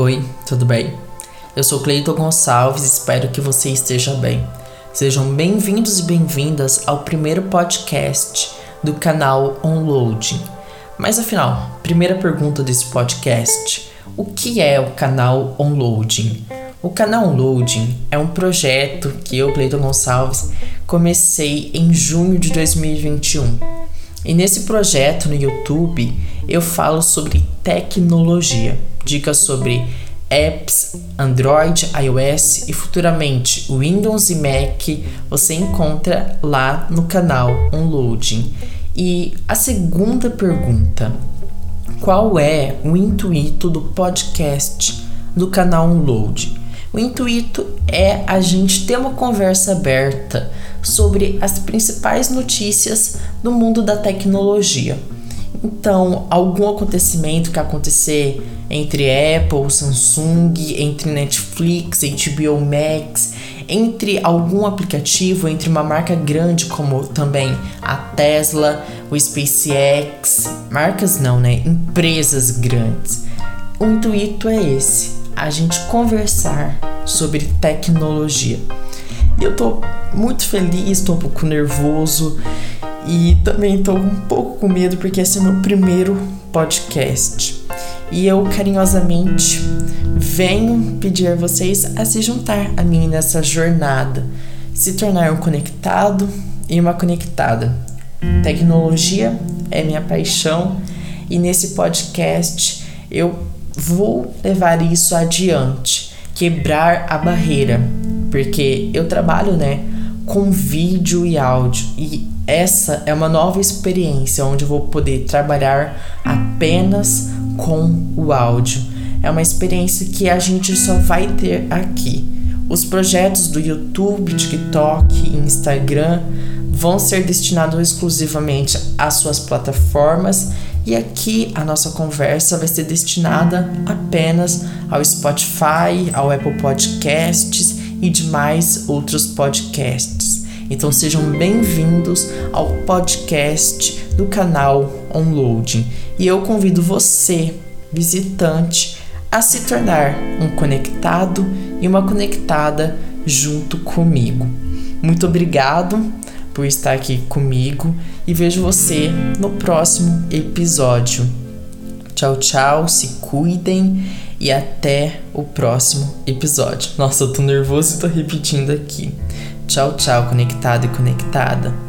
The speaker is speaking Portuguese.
Oi, tudo bem? Eu sou Cleiton Gonçalves espero que você esteja bem. Sejam bem-vindos e bem-vindas ao primeiro podcast do canal Onloading. Mas afinal, primeira pergunta desse podcast: o que é o canal Onloading? O canal Onloading é um projeto que eu, Cleiton Gonçalves, comecei em junho de 2021. E nesse projeto no YouTube eu falo sobre tecnologia dicas sobre apps Android, iOS e futuramente Windows e Mac você encontra lá no canal Onloading. E a segunda pergunta: qual é o intuito do podcast do canal Onload? O intuito é a gente ter uma conversa aberta sobre as principais notícias do mundo da tecnologia. Então, algum acontecimento que acontecer entre Apple, Samsung, entre Netflix, HBO Max, entre algum aplicativo, entre uma marca grande como também a Tesla, o SpaceX, marcas não, né? Empresas grandes. O intuito é esse, a gente conversar sobre tecnologia. Eu tô muito feliz, tô um pouco nervoso e também tô um pouco com medo porque esse é meu primeiro podcast. E eu carinhosamente venho pedir a vocês a se juntar a mim nessa jornada, se tornar um conectado e uma conectada. Tecnologia é minha paixão e nesse podcast eu vou levar isso adiante, quebrar a barreira, porque eu trabalho, né, com vídeo e áudio e essa é uma nova experiência onde eu vou poder trabalhar apenas com o áudio. É uma experiência que a gente só vai ter aqui. Os projetos do YouTube, TikTok Instagram vão ser destinados exclusivamente às suas plataformas e aqui a nossa conversa vai ser destinada apenas ao Spotify, ao Apple Podcasts e demais outros podcasts. Então sejam bem-vindos ao podcast do canal Onloading. E eu convido você, visitante, a se tornar um conectado e uma conectada junto comigo. Muito obrigado por estar aqui comigo e vejo você no próximo episódio. Tchau, tchau, se cuidem e até o próximo episódio. Nossa, eu tô nervoso e tô repetindo aqui. Tchau, tchau, conectado e conectada.